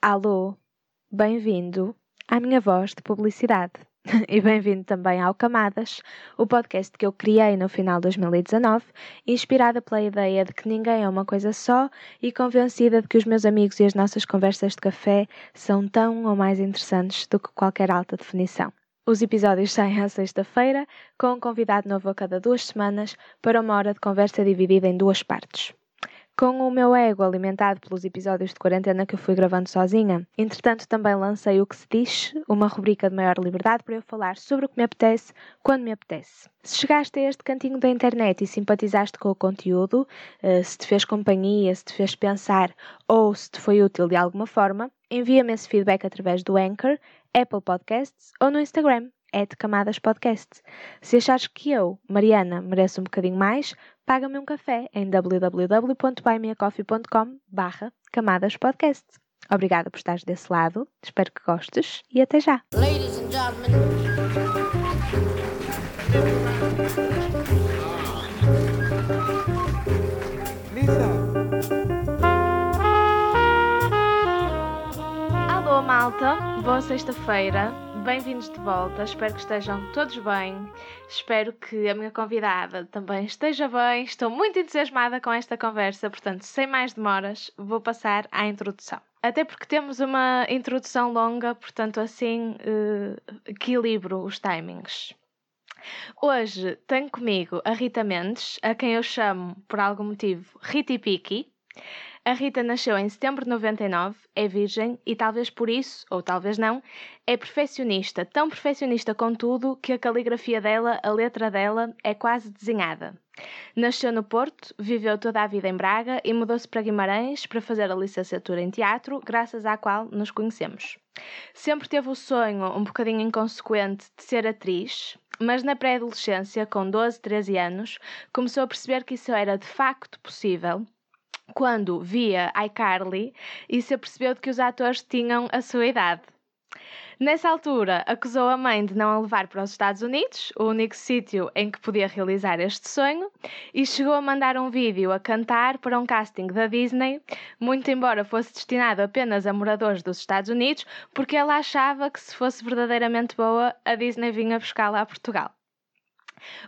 Alô, bem-vindo à minha voz de publicidade. e bem-vindo também ao Camadas, o podcast que eu criei no final de 2019, inspirada pela ideia de que ninguém é uma coisa só e convencida de que os meus amigos e as nossas conversas de café são tão ou mais interessantes do que qualquer alta definição. Os episódios saem à sexta-feira, com um convidado novo a cada duas semanas, para uma hora de conversa dividida em duas partes. Com o meu ego alimentado pelos episódios de quarentena que eu fui gravando sozinha, entretanto também lancei o que se diz, uma rubrica de maior liberdade para eu falar sobre o que me apetece, quando me apetece. Se chegaste a este cantinho da internet e simpatizaste com o conteúdo, eh, se te fez companhia, se te fez pensar ou se te foi útil de alguma forma, envia-me esse feedback através do Anchor, Apple Podcasts ou no Instagram, é de Camadas Podcast. Se achares que eu, Mariana, mereço um bocadinho mais, paga-me um café em www.buymeacoffee.com barra Camadas Podcast. Obrigada por estares desse lado, espero que gostes e até já! Ladies and gentlemen. Alô malta, boa sexta-feira bem-vindos de volta. Espero que estejam todos bem. Espero que a minha convidada também esteja bem. Estou muito entusiasmada com esta conversa, portanto, sem mais demoras, vou passar à introdução. Até porque temos uma introdução longa, portanto, assim uh, equilibro os timings. Hoje tenho comigo a Rita Mendes, a quem eu chamo, por algum motivo, Riti Piki. A Rita nasceu em setembro de 99, é virgem e talvez por isso, ou talvez não, é perfeccionista, tão perfeccionista contudo que a caligrafia dela, a letra dela, é quase desenhada. Nasceu no Porto, viveu toda a vida em Braga e mudou-se para Guimarães para fazer a licenciatura em teatro, graças à qual nos conhecemos. Sempre teve o sonho, um bocadinho inconsequente, de ser atriz, mas na pré-adolescência, com 12, 13 anos, começou a perceber que isso era de facto possível quando via iCarly e se apercebeu de que os atores tinham a sua idade. Nessa altura, acusou a mãe de não a levar para os Estados Unidos, o único sítio em que podia realizar este sonho, e chegou a mandar um vídeo a cantar para um casting da Disney, muito embora fosse destinado apenas a moradores dos Estados Unidos, porque ela achava que se fosse verdadeiramente boa, a Disney vinha buscá-la a Portugal.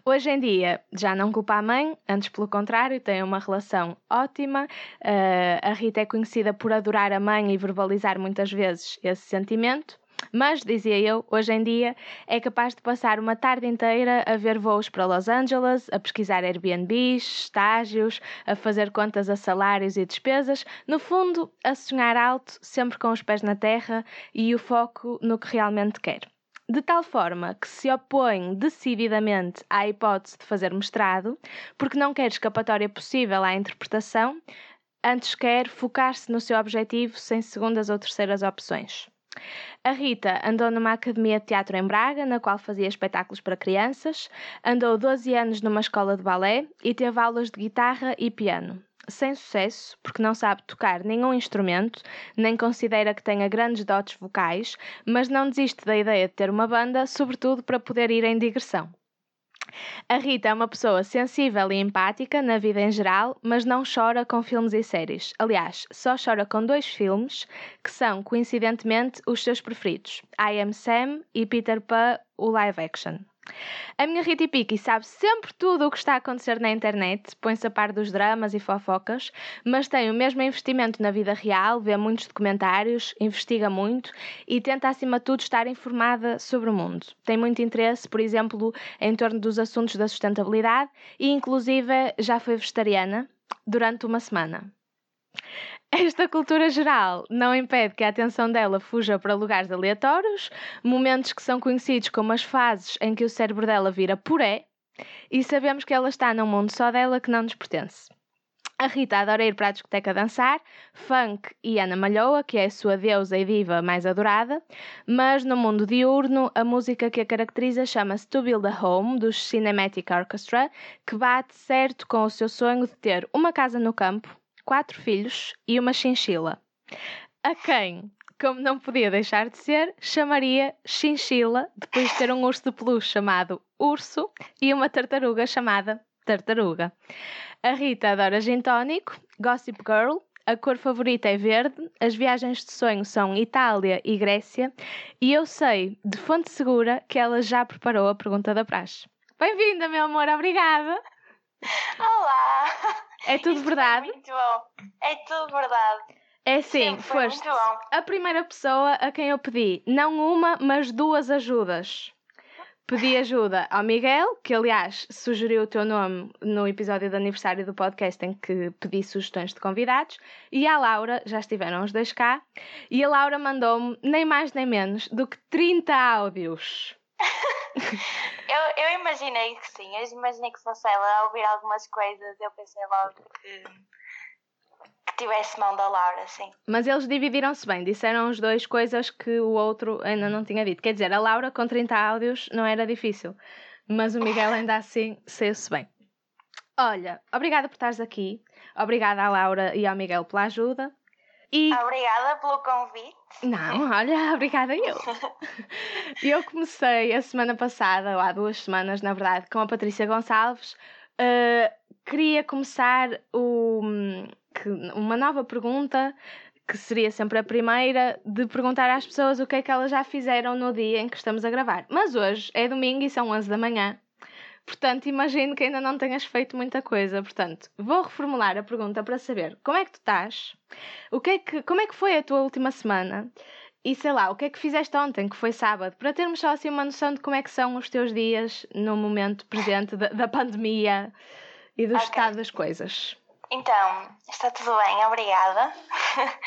Hoje em dia já não culpa a mãe, antes pelo contrário, tem uma relação ótima. Uh, a Rita é conhecida por adorar a mãe e verbalizar muitas vezes esse sentimento. Mas, dizia eu, hoje em dia é capaz de passar uma tarde inteira a ver voos para Los Angeles, a pesquisar Airbnbs, estágios, a fazer contas a salários e despesas, no fundo, a sonhar alto, sempre com os pés na terra e o foco no que realmente quer de tal forma que se opõe decididamente à hipótese de fazer mestrado, porque não quer escapatória possível à interpretação, antes quer focar-se no seu objetivo sem segundas ou terceiras opções. A Rita andou numa academia de teatro em Braga, na qual fazia espetáculos para crianças, andou 12 anos numa escola de balé e teve aulas de guitarra e piano sem sucesso, porque não sabe tocar nenhum instrumento, nem considera que tenha grandes dotes vocais, mas não desiste da ideia de ter uma banda, sobretudo para poder ir em digressão. A Rita é uma pessoa sensível e empática na vida em geral, mas não chora com filmes e séries. Aliás, só chora com dois filmes que são, coincidentemente, os seus preferidos: I Am Sam e Peter Pan, o live action. A minha Rita Piki sabe sempre tudo o que está a acontecer na internet, põe-se a par dos dramas e fofocas, mas tem o mesmo investimento na vida real, vê muitos documentários, investiga muito e tenta, acima de tudo, estar informada sobre o mundo. Tem muito interesse, por exemplo, em torno dos assuntos da sustentabilidade e, inclusive, já foi vegetariana durante uma semana. Esta cultura geral não impede que a atenção dela fuja para lugares aleatórios, momentos que são conhecidos como as fases em que o cérebro dela vira puré, e sabemos que ela está num mundo só dela que não nos pertence. A Rita adora ir para a discoteca dançar, funk e Ana Malhoa, que é a sua deusa e diva mais adorada, mas no mundo diurno, a música que a caracteriza chama-se To Build a Home, dos Cinematic Orchestra, que bate certo com o seu sonho de ter uma casa no campo, quatro filhos e uma chinchila. A quem, como não podia deixar de ser, chamaria chinchila depois de ter um urso de peluche chamado Urso e uma tartaruga chamada Tartaruga. A Rita adora gin tónico, Gossip Girl a cor favorita é verde, as viagens de sonho são Itália e Grécia, e eu sei, de fonte segura, que ela já preparou a pergunta da praxe. Bem-vinda, meu amor, obrigada! Olá! É tudo verdade? Foi muito bom. É tudo verdade. É sim, Sempre foi foste a primeira pessoa a quem eu pedi não uma, mas duas ajudas. Pedi ajuda ao Miguel, que aliás sugeriu o teu nome no episódio de aniversário do podcast em que pedi sugestões de convidados, e à Laura, já estiveram os dois cá, e a Laura mandou-me nem mais nem menos do que 30 áudios. Eu, eu imaginei que sim. Eu imaginei que fosse ela a ouvir algumas coisas. Eu pensei logo que, que tivesse mão da Laura, sim. Mas eles dividiram-se bem, disseram os dois coisas que o outro ainda não tinha dito. Quer dizer, a Laura com 30 áudios não era difícil, mas o Miguel ainda assim saiu-se bem. Olha, obrigada por estares aqui, obrigada à Laura e ao Miguel pela ajuda. E Obrigada pelo convite. não, olha, obrigada eu. Eu comecei a semana passada, ou há duas semanas, na verdade, com a Patrícia Gonçalves. Uh, queria começar o, que- uma nova pergunta, que seria sempre a primeira, de perguntar às pessoas o que é que elas já fizeram no dia em que estamos a gravar. Mas hoje é domingo e são 11 da manhã. Portanto, imagino que ainda não tenhas feito muita coisa. Portanto, vou reformular a pergunta para saber como é que tu estás, o que é que, como é que foi a tua última semana e sei lá, o que é que fizeste ontem, que foi sábado, para termos só assim uma noção de como é que são os teus dias no momento presente da, da pandemia e do Ok. estado das coisas. Então, está tudo bem, obrigada.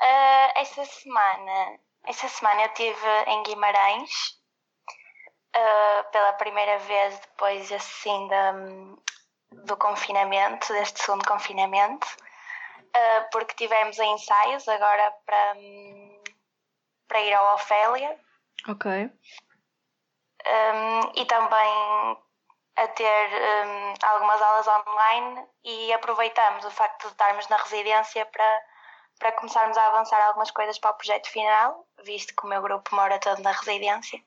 Ah, esta semana, esta semana eu estive em Guimarães ah, pela primeira vez depois assim da, do confinamento, deste segundo confinamento, ah, porque tivemos ensaios agora para, para ir ao Ofélia Ok. um, e também a ter um, algumas aulas online e aproveitamos o facto de estarmos na residência para, para começarmos a avançar algumas coisas para o projeto final, visto que o meu grupo mora todo na residência.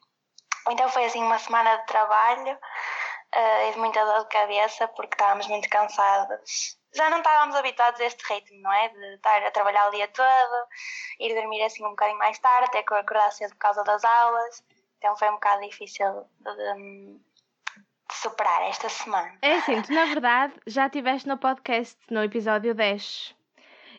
Então foi assim uma semana de trabalho uh, e de muita dor de cabeça porque estávamos muito cansados. Já não estávamos habituados a este ritmo, não é? De estar a trabalhar o dia todo, ir dormir assim um bocadinho mais tarde, ter que acordar cedo por causa das aulas. Então foi um bocado difícil de, de superar esta semana. É assim, tu na verdade já estiveste no podcast no episódio 10.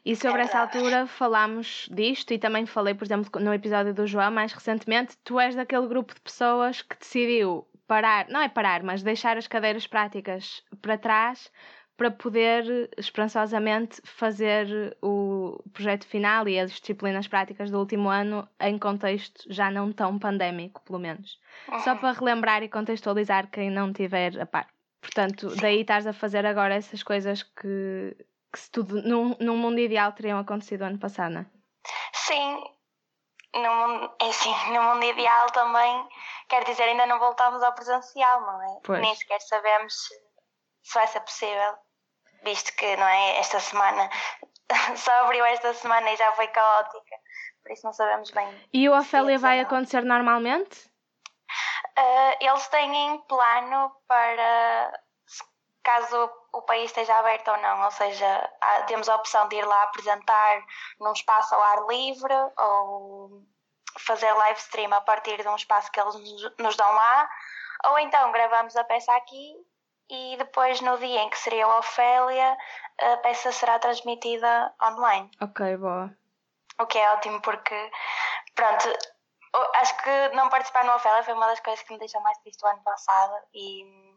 E sobre É essa altura falámos disto e também falei, por exemplo, no episódio do João mais recentemente. Tu és daquele grupo de pessoas que decidiu parar, não é parar, mas deixar as cadeiras práticas para trás para poder esperançosamente fazer o projeto final e as disciplinas práticas do último ano em contexto já não tão pandémico, pelo menos. Só Uhum. para relembrar e contextualizar quem não tiver a par. Portanto, daí estás a fazer agora essas coisas que, que se tudo num, num mundo ideal teriam acontecido ano passado, não é? Sim, no mundo, é assim, no mundo ideal também, quer dizer, ainda não voltamos ao presencial, não é? Pois. Nem sequer sabemos se, se vai ser possível, visto que, não é, esta semana, só abriu esta semana e já foi caótica, por isso não sabemos bem. E o Ofélia vai não. acontecer normalmente? Ah, eles têm plano para, caso o país esteja aberto ou não, ou seja, há- temos a opção de ir lá apresentar num espaço ao ar livre ou fazer live stream a partir de um espaço que eles nos- dão lá, ou então gravamos a peça aqui e depois no dia em que seria o Ofélia, a peça será transmitida online. Ok, boa. O que é ótimo porque, pronto, acho que não participar no Ofélia foi uma das coisas que me deixou mais triste o ano passado e,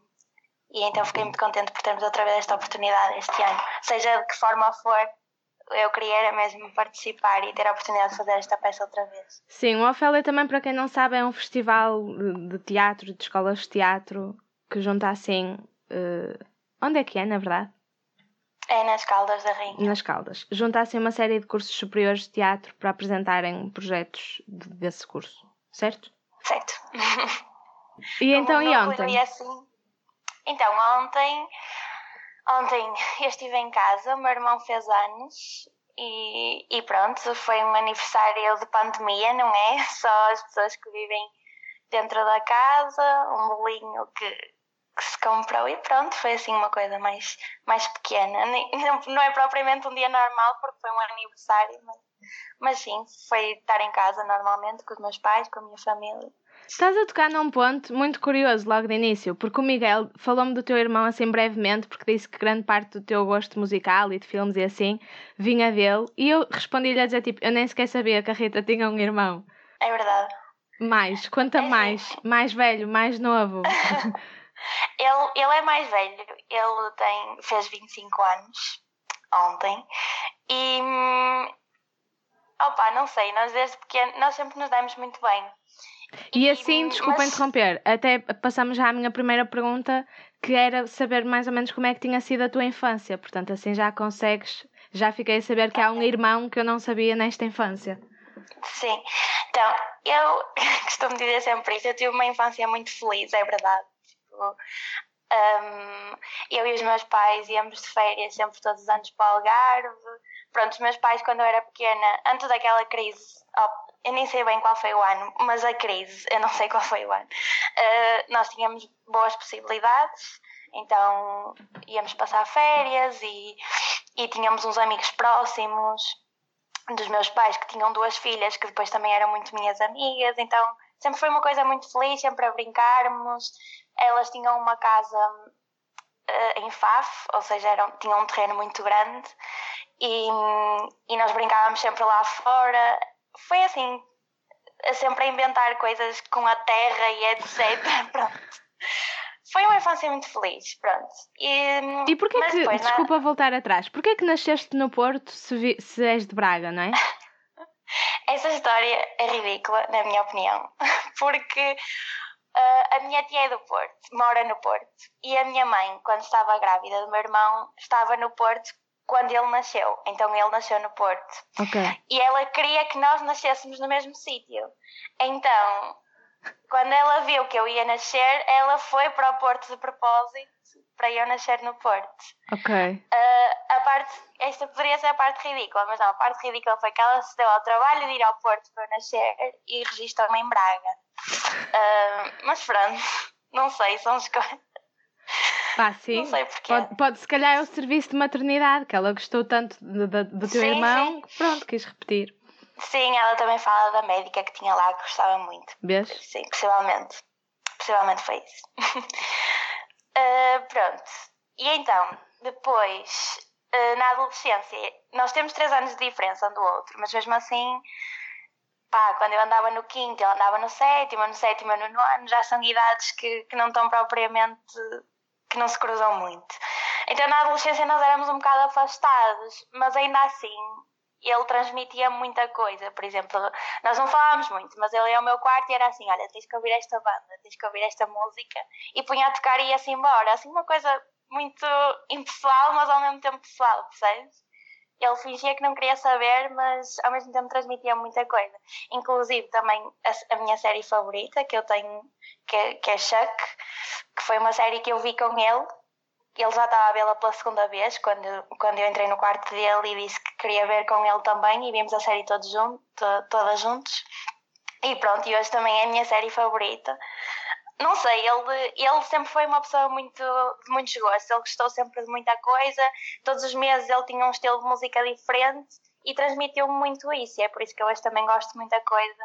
e então fiquei muito contente por termos outra vez esta oportunidade este ano. Seja de que forma for, eu queria era mesmo participar e ter a oportunidade de fazer esta peça outra vez. Sim, o Ofélia também, para quem não sabe, é um festival de teatro, de escolas de teatro, que junta assim. eh, onde é que é, na verdade? É nas Caldas da Rainha. Nas Caldas. Junta assim uma série de cursos superiores de teatro para apresentarem projetos de- desse curso, certo? Certo. E então, e ontem? Assim, então, ontem, ontem eu estive em casa, o meu irmão fez anos e, e pronto, foi um aniversário de pandemia, não é? Só as pessoas que vivem dentro da casa, um bolinho que que se comprou e pronto, foi assim uma coisa mais, mais pequena. Não é propriamente um dia normal porque foi um aniversário, mas, mas sim, foi estar em casa normalmente com os meus pais, com a minha família. Estás a tocar num ponto muito curioso logo de início, porque o Miguel falou-me do teu irmão assim brevemente, porque disse que grande parte do teu gosto musical e de filmes e assim vinha dele, e eu respondi-lhe a dizer tipo, eu nem sequer sabia que a Rita tinha um irmão. É verdade. Mais, conta é mais, mais velho, mais novo. ele, ele é mais velho, ele tem, fez 25 anos ontem e hum, opa, não sei, nós desde pequeno nós sempre nos demos muito bem. E assim, desculpa mas... interromper, até passamos já à minha primeira pergunta, que era saber mais ou menos como é que tinha sido a tua infância. Portanto, assim já consegues, já fiquei a saber que há um irmão que eu não sabia nesta infância. Sim, então eu costumo dizer sempre isso, eu tive uma infância muito feliz, é verdade. Tipo, um, eu e os meus pais íamos de férias sempre todos os anos para o Algarve. Pronto, os meus pais, quando eu era pequena, antes daquela crise, oh, eu nem sei bem qual foi o ano, mas a crise, eu não sei qual foi o ano, uh, nós tínhamos boas possibilidades, então íamos passar férias e, e tínhamos uns amigos próximos dos meus pais que tinham duas filhas que depois também eram muito minhas amigas, então sempre foi uma coisa muito feliz, sempre a brincarmos. Elas tinham uma casa uh, em Faf, ou seja, eram, tinham um terreno muito grande e, e nós brincávamos sempre lá fora foi assim, sempre a inventar coisas com a terra e etc. pronto. Foi uma infância muito feliz, pronto. E, e porquê que, depois, desculpa na... voltar atrás, porquê que nasceste no Porto se, vi, se és de Braga, não é? Essa história é ridícula, na minha opinião, porque uh, a minha tia é do Porto, mora no Porto, e a minha mãe, quando estava grávida do meu irmão, estava no Porto quando ele nasceu. Então ele nasceu no Porto. Okay. E ela queria que nós nascêssemos no mesmo sítio. Então, quando ela viu que eu ia nascer, ela foi para o Porto de propósito para eu nascer no Porto. Ok. Uh, a parte, esta poderia ser a parte ridícula, mas não, a parte ridícula foi que ela se deu ao trabalho de ir ao Porto para nascer e registrou-me em Braga. Uh, mas pronto, não sei, são as coisas. Pá, sim. Não sei porquê. Pode, pode, se calhar é o serviço de maternidade, que ela gostou tanto do, do, do teu sim, irmão, sim. pronto, quis repetir. Sim, ela também fala da médica que tinha lá, que gostava muito. Vês? Sim, possivelmente. Possivelmente foi isso. uh, pronto. E então, depois, uh, na adolescência, nós temos três anos de diferença um do outro, mas mesmo assim, pá, quando eu andava no quinto, ele andava no sétimo, no sétimo no nono, já são idades que, que não estão propriamente que não se cruzam muito. Então na adolescência nós éramos um bocado afastados, mas ainda assim ele transmitia muita coisa. Por exemplo, nós não falávamos muito, mas ele ia ao meu quarto e era assim: olha, tens que ouvir esta banda, tens que ouvir esta música, e punha a tocar e ia-se embora. Assim, uma coisa muito impessoal, mas ao mesmo tempo pessoal, percebes? Ele fingia que não queria saber, mas ao mesmo tempo transmitia muita coisa. Inclusive também a, a minha série favorita que eu tenho, que, que é Chuck, que foi uma série que eu vi com ele. Ele já estava a vê-la pela segunda vez, quando, quando eu entrei no quarto dele e disse que queria ver com ele também, e vimos a série todos juntos, todas juntos. E pronto, e hoje também é a minha série favorita. Não sei, ele, ele sempre foi uma pessoa muito, de muitos gostos, ele gostou sempre de muita coisa, todos os meses ele tinha um estilo de música diferente e transmitiu-me muito isso, e é por isso que eu hoje também gosto de muita coisa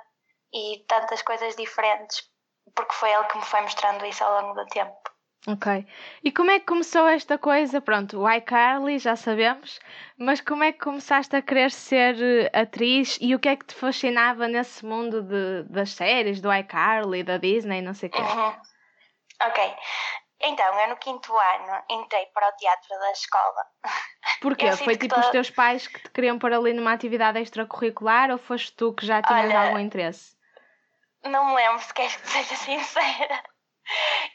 e tantas coisas diferentes, porque foi ele que me foi mostrando isso ao longo do tempo. Ok. E como é que começou esta coisa? Pronto, o iCarly já sabemos, mas como é que começaste a querer ser eh, atriz e o que é que te fascinava nesse mundo de, das séries, do iCarly, da Disney, não sei o quê? Uhum. Ok. Então, eu no quinto ano entrei para o teatro da escola. Porquê? Foi tipo os teus pais que te queriam pôr ali numa atividade extracurricular ou foste tu que já tinhas Olha, algum interesse? Não me lembro se queres que seja sincera.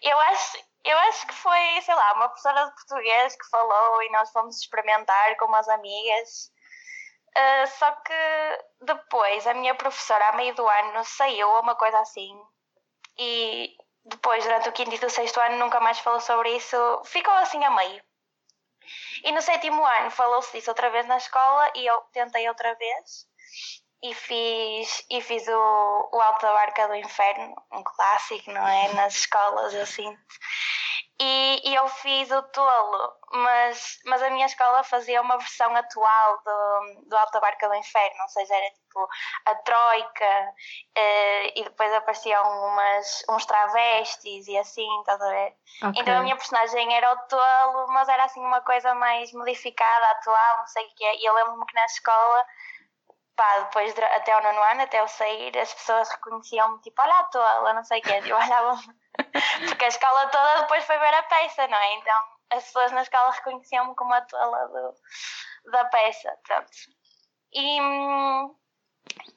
Eu acho, eu acho que foi, sei lá, uma professora de português que falou e nós fomos experimentar com umas amigas. Uh, só que depois a minha professora, a meio do ano, saiu uma coisa assim. E depois, durante o quinto e o sexto ano, nunca mais falou sobre isso. Ficou assim a meio. E no sétimo ano falou-se disso outra vez na escola e eu tentei outra vez e fiz, e fiz o, o Alto da Barca do Inferno, um clássico, não é? Nas escolas, assim. e, e, eu fiz o tolo, mas, mas a minha escola fazia uma versão atual do, do Alta Barca do Inferno, ou seja, era tipo a Troika uh, e depois apareciam umas, uns travestis e assim, estás a ver? Okay. Então a minha personagem era o tolo, mas era assim uma coisa mais modificada, atual, não sei o quê. E eu lembro-me que na escola pá, depois de, até ao nono ano, até eu sair, as pessoas reconheciam-me, tipo, olha a tola, não sei o quê. Eu olhava porque a escola toda depois foi ver a peça, não é? Então as pessoas na escola reconheciam-me como a tola do, da peça, pronto. E,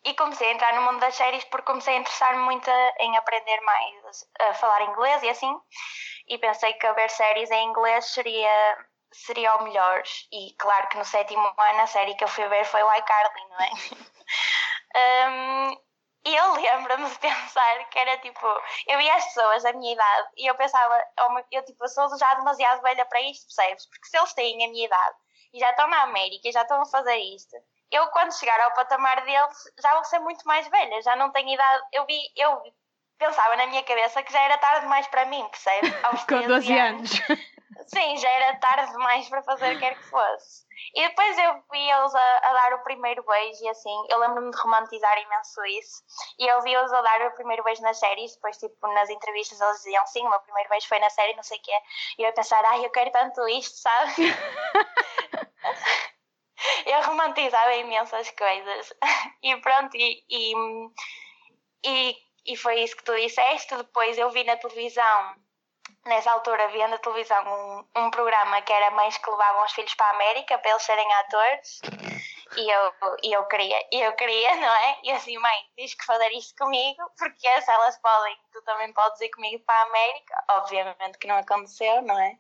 e comecei a entrar no mundo das séries porque comecei a interessar-me muito em aprender mais a falar inglês e assim. E pensei que ver séries em inglês seria seria o melhor. E claro que no sétimo ano a série que eu fui ver foi o iCarly, não é? um, e eu lembro-me de pensar que era tipo, eu via as pessoas da minha idade e eu pensava, oh, eu tipo, eu sou já demasiado velha para isto, percebes? Porque se eles têm a minha idade e já estão na América e já estão a fazer isto, eu quando chegar ao patamar deles já vou ser muito mais velha, já não tenho idade. Eu vi, eu pensava na minha cabeça que já era tarde demais para mim, percebes? Aos Com 12 anos. anos. Sim, já era tarde demais para fazer quer que fosse. E depois eu vi-os a, a, dar o primeiro beijo e assim, eu lembro-me de romantizar imenso isso. E eu vi-os a dar o primeiro beijo nas séries, depois, tipo, nas entrevistas eles diziam sim, o meu primeiro beijo foi na série, não sei o quê. E eu ia pensar, ai, eu quero tanto isto, sabe? eu romantizava imensas coisas. E pronto, e, e, e, e foi isso que tu disseste. Depois eu vi na televisão nessa altura havia na televisão um, um programa que era mães que levavam os filhos para a América para eles serem atores e eu, e eu queria, e eu queria, não é? E assim, mãe, tens que fazer isto comigo, porque se elas podem, tu também podes ir comigo para a América. Obviamente que não aconteceu, não é?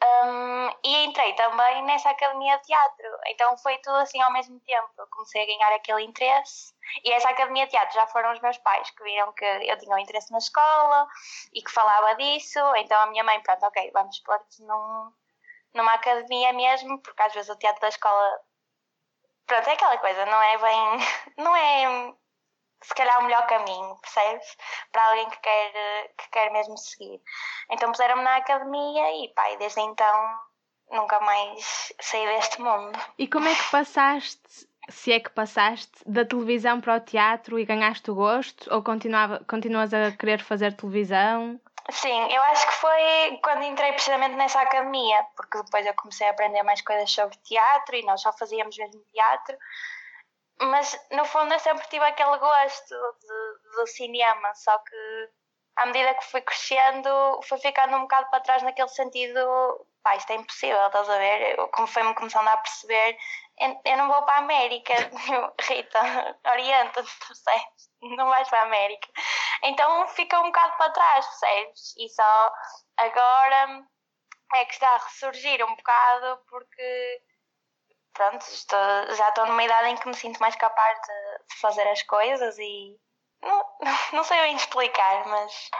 Um, e entrei também nessa academia de teatro, então foi tudo assim ao mesmo tempo. Eu comecei a ganhar aquele interesse. E essa academia de teatro já foram os meus pais que viram que eu tinha um interesse na escola e que falava disso. Então a minha mãe, pronto, ok, vamos pôr-te num, numa academia mesmo, porque às vezes o teatro da escola. Pronto, é aquela coisa, não é bem. Não é se calhar o melhor caminho, percebes? Para alguém que quer, que quer mesmo seguir. Então puseram-me na academia e e desde então nunca mais saí deste mundo. E como é que passaste, se é que passaste, da televisão para o teatro e ganhaste o gosto? Ou continuava, continuas a querer fazer televisão? Sim, eu acho que foi quando entrei precisamente nessa academia, porque depois eu comecei a aprender mais coisas sobre teatro e nós só fazíamos mesmo teatro mas no fundo eu sempre tive aquele gosto de, do cinema, só que à medida que fui crescendo, fui ficando um bocado para trás naquele sentido, pá, isto é impossível, estás a ver? Como foi-me começando a perceber, eu, não vou para a América, Rita, orienta-te, percebes? Não vais para a América. Então fica um bocado para trás, percebes? E só agora é que está a ressurgir um bocado porque pronto, estou, já estou numa idade em que me sinto mais capaz de, de fazer as coisas e não, não sei bem explicar, mas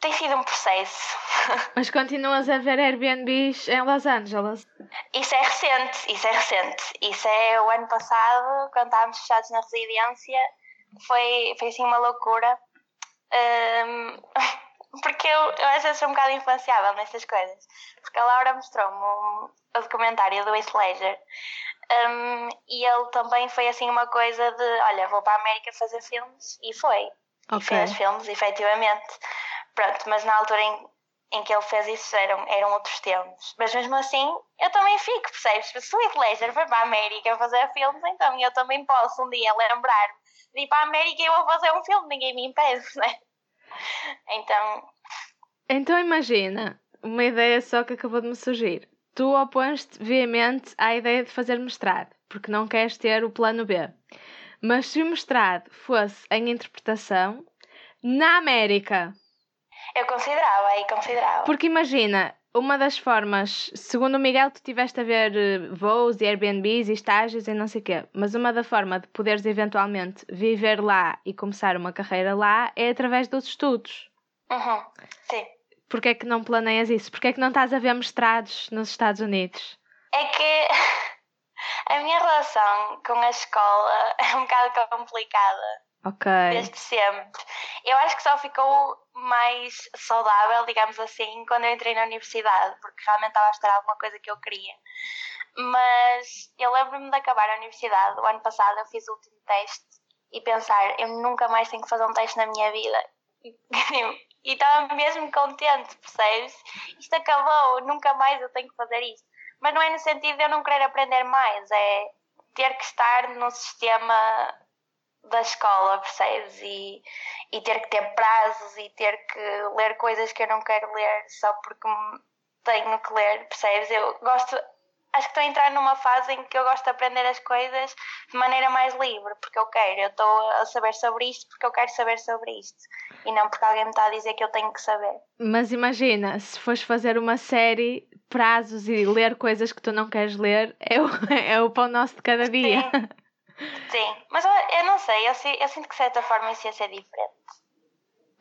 tem sido um processo. Mas continuas a ver Airbnbs em Los Angeles? Isso é recente, isso é recente. Isso é o ano passado, quando estávamos fechados na residência, foi, foi assim uma loucura. Um, porque eu, eu às vezes sou um bocado influenciável nestas coisas. Porque a Laura mostrou-me um, o documentário do Heath Ledger um, e ele também foi assim uma coisa de: olha, vou para a América fazer filmes, e foi. Okay. E fez filmes, efetivamente. Pronto, mas na altura em, em que ele fez isso eram, eram outros tempos. Mas mesmo assim, eu também fico, percebes? Se o Heath Ledger foi para a América fazer filmes, então eu também posso um dia lembrar-me de ir para a América e eu vou fazer um filme, ninguém me impede, né? Então. Então imagina, uma ideia só que acabou de me surgir tu opões-te veemente à ideia de fazer mestrado, porque não queres ter o plano B. Mas se o mestrado fosse em interpretação, na América. Eu considerava, aí considerava. Porque imagina, uma das formas, segundo o Miguel, tu tiveste a ver eh, voos e Airbnbs e estágios e não sei o quê, mas uma da forma de poderes eventualmente viver lá e começar uma carreira lá é através dos estudos. Uhum, sim. Porquê é que não planeias isso? Porquê é que não estás a ver mestrados nos Estados Unidos? É que a minha relação com a escola é um bocado complicada. Ok. Desde sempre. Eu acho que só ficou mais saudável, digamos assim, quando eu entrei na universidade, porque realmente estava a estudar alguma coisa que eu queria. Mas eu lembro-me de acabar a universidade, o ano passado eu fiz o último teste e pensar, eu nunca mais tenho que fazer um teste na minha vida. E estava mesmo contente, percebes? Isto acabou, nunca mais eu tenho que fazer isto. Mas não é no sentido de eu não querer aprender mais, é ter que estar no sistema da escola, percebes? E, e ter que ter prazos e ter que ler coisas que eu não quero ler só porque tenho que ler, percebes? Eu gosto, acho que estou a entrar numa fase em que eu gosto de aprender as coisas de maneira mais livre, porque eu quero, eu estou a saber sobre isto porque eu quero saber sobre isto e não porque alguém me está a dizer que eu tenho que saber. Mas imagina, se fores fazer uma série, prazos e ler coisas que tu não queres ler, é o, é o pão nosso de cada dia. Sim, Sim. mas eu, eu não sei, eu, eu, sinto que de certa forma isso ia ser diferente.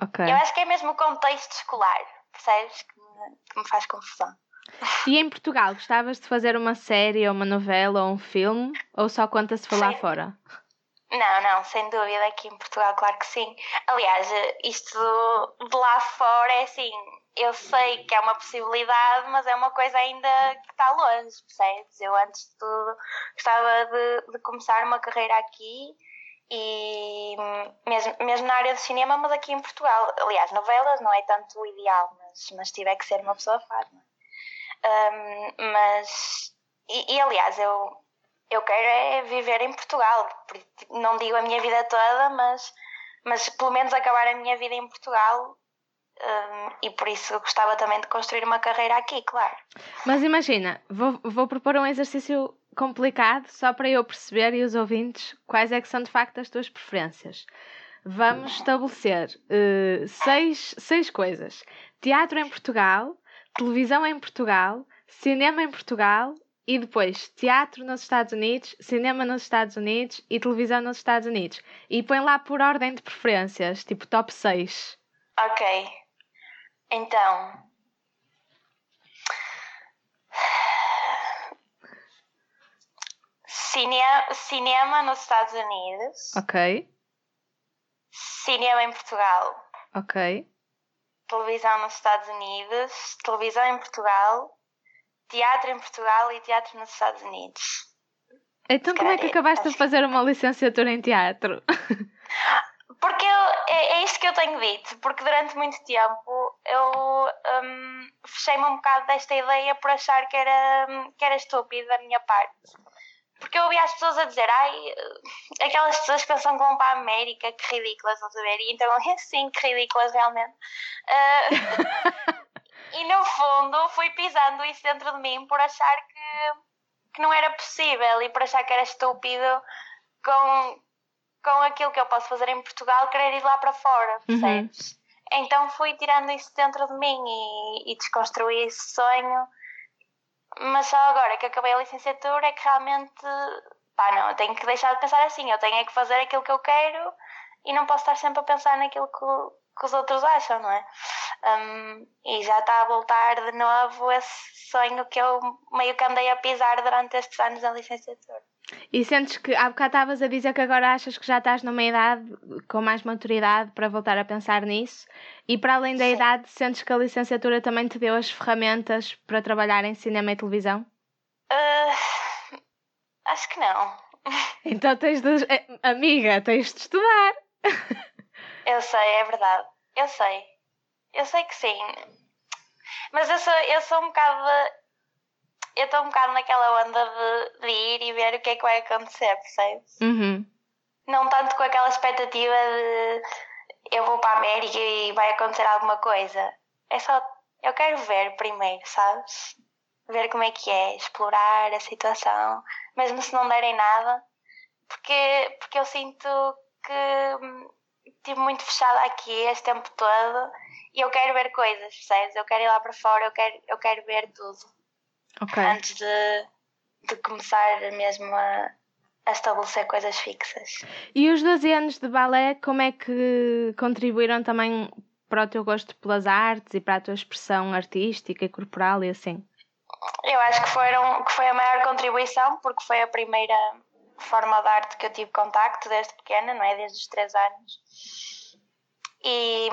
Ok. Eu acho que é mesmo o contexto escolar, percebes? Que me, que me faz confusão. E em Portugal, gostavas de fazer uma série ou uma novela ou um filme? Ou só conta-se for lá fora? Não, não, sem dúvida, aqui em Portugal, claro que sim. Aliás, isto de lá fora é assim, eu sei que é uma possibilidade, mas é uma coisa ainda que está longe, percebes? Eu antes de tudo gostava de, de começar uma carreira aqui e mesmo, mesmo na área do cinema, mas aqui em Portugal. Aliás, novelas não é tanto o ideal, mas, mas tiver que ser uma pessoa não é? Um, mas, e, e, aliás, eu, eu quero é viver em Portugal. Não digo a minha vida toda, mas, mas pelo menos acabar a minha vida em Portugal. Um, e por isso gostava também de construir uma carreira aqui, claro. Mas imagina, vou, vou propor um exercício complicado só para eu perceber e os ouvintes quais é que são de facto as tuas preferências. Vamos estabelecer uh, seis, seis coisas. Teatro em Portugal, televisão em Portugal, cinema em Portugal e depois teatro nos Estados Unidos, cinema nos Estados Unidos e televisão nos Estados Unidos. E põe lá por ordem de preferências, tipo top 6. Ok. Então. Cinema, cinema nos Estados Unidos. Ok. Cinema em Portugal. Ok televisão nos Estados Unidos, televisão em Portugal, teatro em Portugal e teatro nos Estados Unidos. Então, como é que acabaste de fazer uma licenciatura em teatro? Porque eu, é, é isto que eu tenho dito, porque durante muito tempo eu um, fechei-me um bocado desta ideia por achar que era, que era estúpido da minha parte. Porque eu ouvia as pessoas a dizer, ai, aquelas pessoas que pensam que vão para a América, que ridículas, estás a ver? E então, sim, que ridículas realmente. Uh, e no fundo fui pisando isso dentro de mim por achar que, que não era possível e por achar que era estúpido com, com aquilo que eu posso fazer em Portugal, querer ir lá para fora, uhum. percebes? Uhum. Então fui tirando isso dentro de mim e, e desconstruí esse sonho mas só agora que acabei a licenciatura é que realmente, pá, não, eu tenho que deixar de pensar assim, eu tenho é que fazer aquilo que eu quero e não posso estar sempre a pensar naquilo que, que os outros acham, não é? Um, e já está a voltar de novo esse sonho que eu meio que andei a pisar durante estes anos da licenciatura. E sentes que há bocado estavas a dizer que agora achas que já estás numa idade com mais maturidade para voltar a pensar nisso e para além da Sim. idade, sentes que a licenciatura também te deu as ferramentas para trabalhar em cinema e televisão? Uh, acho que não. Então tens de. Eh, amiga, tens de estudar. Eu sei, é verdade. Eu sei. Eu sei que sim. Mas eu sou, eu sou um bocado eu estou um bocado naquela onda de, de, ir e ver o que é que vai acontecer, percebes? Uhum. Não tanto com aquela expectativa de eu vou para a América e vai acontecer alguma coisa. É só, eu quero ver primeiro, sabes? Ver como é que é, explorar a situação, mesmo se não derem nada, porque, porque eu sinto que estive muito fechada aqui este tempo todo e eu quero ver coisas, percebes? Eu quero ir lá para fora, eu quero, eu quero ver tudo okay. antes de, de começar mesmo a, a estabelecer coisas fixas. E os 12 anos de balé, como é que contribuíram também para o teu gosto pelas artes e para a tua expressão artística e corporal e assim? Eu acho que, foram, que foi a maior contribuição porque foi a primeira forma de arte que eu tive contacto desde pequena, não é? Desde os 3 anos. E,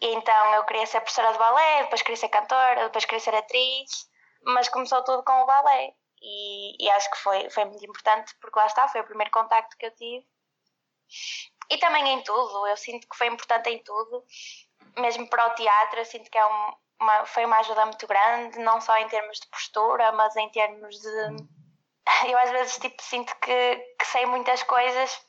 e então eu queria ser professora de balé, depois queria ser cantora, depois queria ser atriz, mas começou tudo com o balé. E, e acho que foi, foi muito importante porque lá está, foi o primeiro contacto que eu tive. E também em tudo, eu sinto que foi importante em tudo, mesmo para o teatro, eu sinto que é um, uma, foi uma ajuda muito grande, não só em termos de postura, mas em termos de. Eu às vezes tipo, sinto que, que sei muitas coisas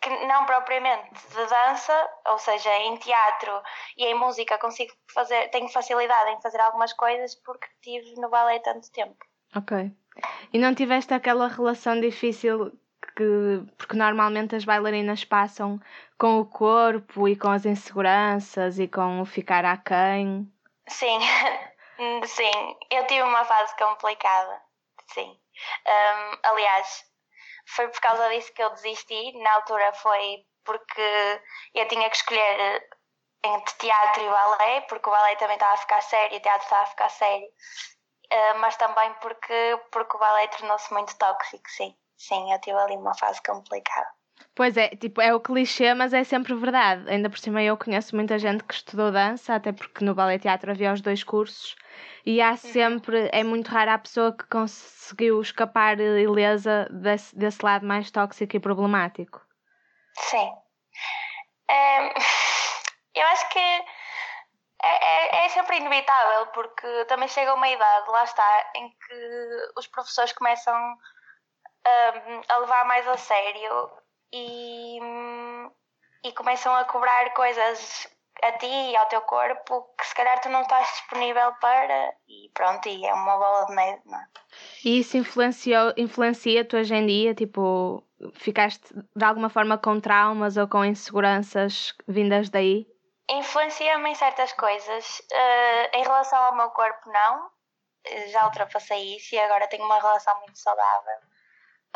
que não propriamente de dança, ou seja, em teatro e em música consigo fazer, tenho facilidade em fazer algumas coisas porque tive no balé tanto tempo. Ok. E não tiveste aquela relação difícil que porque normalmente as bailarinas passam com o corpo e com as inseguranças e com o ficar aquém? Sim, sim. Eu tive uma fase complicada, sim. Um, aliás, foi por causa disso que eu desisti. Na altura foi porque eu tinha que escolher entre teatro e balé, porque o balé também estava a ficar sério, o teatro estava a ficar sério, uh, mas também porque, porque o balé tornou-se muito tóxico, sim. Sim, eu tive ali uma fase complicada. Pois é, tipo, é o clichê, mas é sempre verdade. Ainda por cima eu conheço muita gente que estudou dança, até porque no ballet teatro havia os dois cursos, e há uhum. sempre, é muito rara a pessoa que conseguiu escapar ilesa desse, desse lado mais tóxico e problemático. Sim. É, eu acho que é, é, é, sempre inevitável, porque também chega uma idade, lá está, em que os professores começam um, a levar mais a sério e, e começam a cobrar coisas a ti e ao teu corpo que se calhar tu não estás disponível para e pronto, e é uma bola de neve, não é? E isso influenciou, influencia-te hoje em dia? Tipo, ficaste de alguma forma com traumas ou com inseguranças vindas daí? Influencia-me em certas coisas. Uh, em relação ao meu corpo, não. Já ultrapassei isso e agora tenho uma relação muito saudável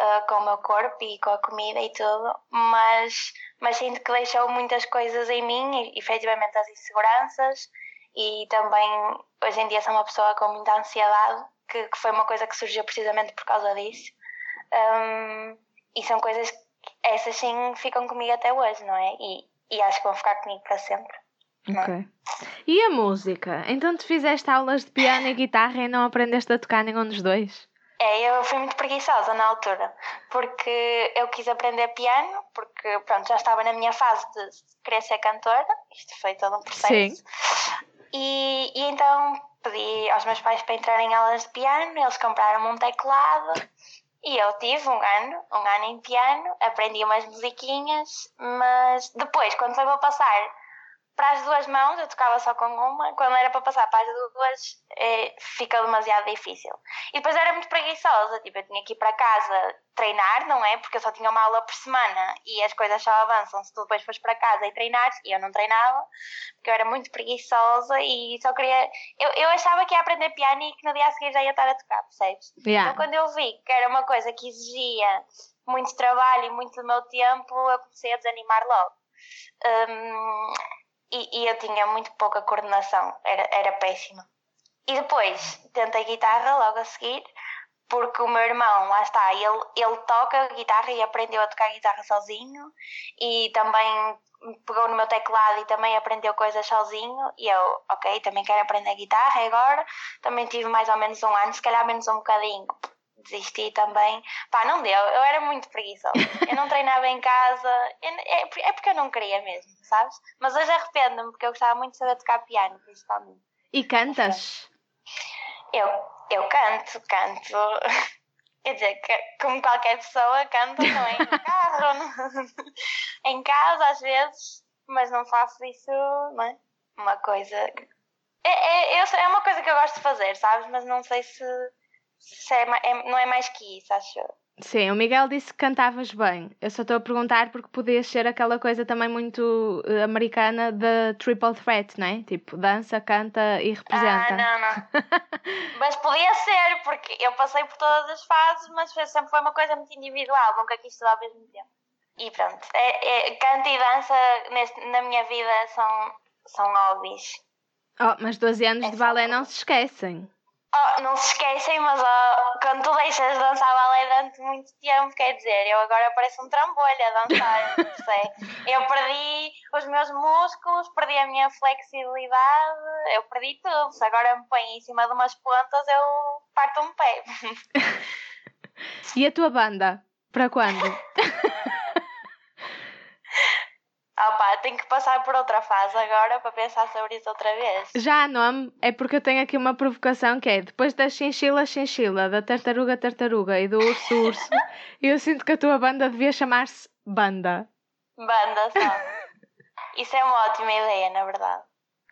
uh, com o meu corpo e com a comida e tudo, mas, mas sinto que deixou muitas coisas em mim, e, efetivamente as inseguranças, e também hoje em dia sou uma pessoa com muita ansiedade, que, que foi uma coisa que surgiu precisamente por causa disso. Um, e são coisas que essas sim ficam comigo até hoje, não é? E, e acho que vão ficar comigo para sempre. É? Ok. E a música? Então tu fizeste aulas de piano e guitarra e não aprendeste a tocar nenhum dos dois? É, eu fui muito preguiçosa na altura, porque eu quis aprender piano, porque pronto, já estava na minha fase de querer ser cantora, isto foi todo um processo. Sim. E, e então pedi aos meus pais para entrar em aulas de piano, eles compraram um teclado e eu tive um ano, um ano em piano, aprendi umas musiquinhas, mas depois, quando foi para passar para as duas mãos, eu tocava só com uma, quando era para passar para as duas, é, fica demasiado difícil. E depois era muito preguiçosa, tipo, eu tinha que ir para casa treinar, não é? Porque eu só tinha uma aula por semana e as coisas só avançam se tu depois fores para casa e treinares, e eu não treinava, porque eu era muito preguiçosa e só queria. Eu, eu achava que ia aprender piano e que no dia a seguir já ia estar a tocar, percebes? Yeah. Então quando eu vi que era uma coisa que exigia muito trabalho e muito do meu tempo, eu comecei a desanimar logo. Um, e, e eu tinha muito pouca coordenação, era, era péssima. E depois tentei guitarra logo a seguir, porque o meu irmão, lá está, ele, ele toca guitarra e aprendeu a tocar guitarra sozinho. E também pegou no meu teclado e também aprendeu coisas sozinho. E eu, ok, também quero aprender guitarra agora, também tive mais ou menos um ano, se calhar menos um bocadinho, desisti também. Pá, não deu, eu era muito preguiçosa. Eu não treinava em casa, é, é porque eu não queria mesmo, sabes? Mas hoje arrependo-me porque eu gostava muito de saber tocar piano, principalmente. E cantas? Eu, eu canto, canto. Quer dizer, como qualquer pessoa, canto é? No carro, no... em casa às vezes, mas não faço isso, não é? Uma coisa. É, é, é uma coisa que eu gosto de fazer, sabes? Mas não sei se é, é, não é mais que isso, acho Sim, o Miguel disse que cantavas bem. Eu só estou a perguntar porque podias ser aquela coisa também muito uh, americana da triple threat, não é? Tipo, dança, canta e representa. Ah, não, não. mas podia ser, porque eu passei por todas as fases, mas sempre foi uma coisa muito individual, nunca quis tudo ao mesmo tempo. E pronto, é, é, canto e dança neste, na minha vida são, são hobbies. Oh, mas 12 anos é de balé não se esquecem. Oh, não se esquecem, mas oh, quando tu deixas de dançar balé durante muito tempo, quer dizer, eu agora pareço um trambolho a dançar, não sei. Eu perdi os meus músculos, perdi a minha flexibilidade, eu perdi tudo. Se agora me põe em cima de umas pontas, eu parto um pé. E a tua banda? Para quando? Opa, tenho que passar por outra fase agora para pensar sobre isso outra vez. Já nome, é porque eu tenho aqui uma provocação que é depois da chinchila chinchila, da tartaruga tartaruga e do urso urso, eu sinto que a tua banda devia chamar-se Banda. Banda só. isso é uma ótima ideia, na verdade.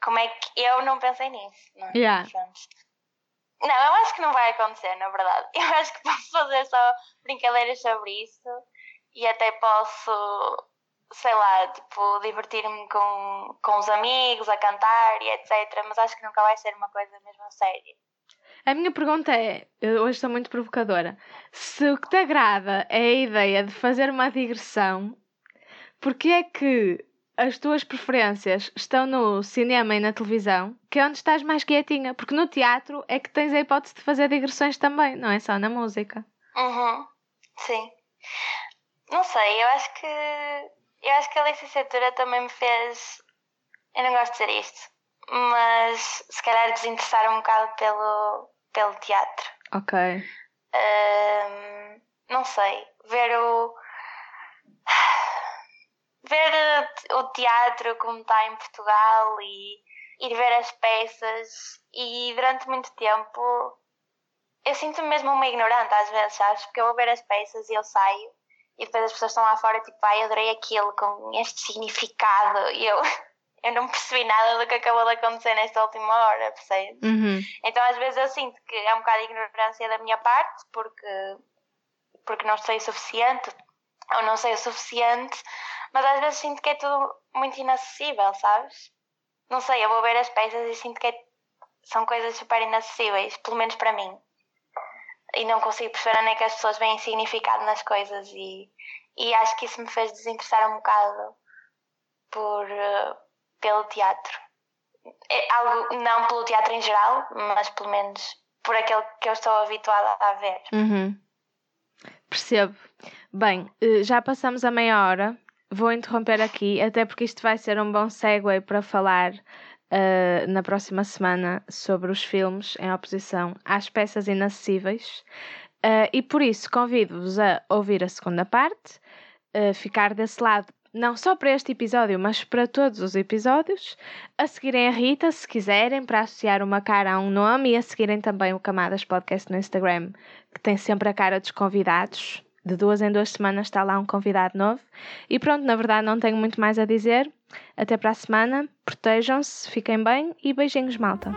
Como é que eu não pensei nisso? Não, Yeah. não, eu acho que não vai acontecer, na verdade. Eu acho que posso fazer só brincadeiras sobre isso e até posso sei lá, tipo, divertir-me com, com os amigos, a cantar e etc. Mas acho que nunca vai ser uma coisa mesmo a sério. A minha pergunta é, hoje estou muito provocadora, se o que te agrada é a ideia de fazer uma digressão, porque é que as tuas preferências estão no cinema e na televisão, que é onde estás mais quietinha? Porque no teatro é que tens a hipótese de fazer digressões também, não é só na música. Uhum, sim. Não sei, eu acho que eu acho que a licenciatura também me fez. Eu não gosto de dizer isto, mas se calhar desinteressar um bocado pelo, pelo teatro. Ok. Um, não sei, ver o. ver o teatro como está em Portugal e ir ver as peças e durante muito tempo eu sinto-me mesmo uma ignorante às vezes, sabes? Porque eu vou ver as peças e eu saio e depois as pessoas estão lá fora tipo, ai, adorei aquilo com este significado e eu, eu não percebi nada do que acabou de acontecer nesta última hora, percebes? Uhum. Então às vezes eu sinto que é um bocado de ignorância da minha parte porque, porque não sei o suficiente ou não sei o suficiente, mas às vezes sinto que é tudo muito inacessível, sabes? Não sei, eu vou ver as peças e sinto que é, são coisas super inacessíveis, pelo menos para mim e não consigo perceber onde é que as pessoas veem significado nas coisas e, e acho que isso me fez desinteressar um bocado por, uh, pelo teatro. É algo, não pelo teatro em geral, mas pelo menos por aquele que eu estou habituada a ver. Uhum. Percebo. Bem, eh, já passamos a meia hora. Vou interromper aqui, até porque isto vai ser um bom segue para falar uh, na próxima semana sobre os filmes em oposição às peças inacessíveis. Uh, e por isso convido-vos a ouvir a segunda parte, uh, ficar desse lado não só para este episódio, mas para todos os episódios, a seguirem a Rita, se quiserem, para associar uma cara a um nome, e a seguirem também o Camadas Podcast no Instagram, que tem sempre a cara dos convidados. De duas em duas semanas está lá um convidado novo. E pronto, na verdade não tenho muito mais a dizer. Até para a semana, protejam-se, fiquem bem e beijinhos, malta!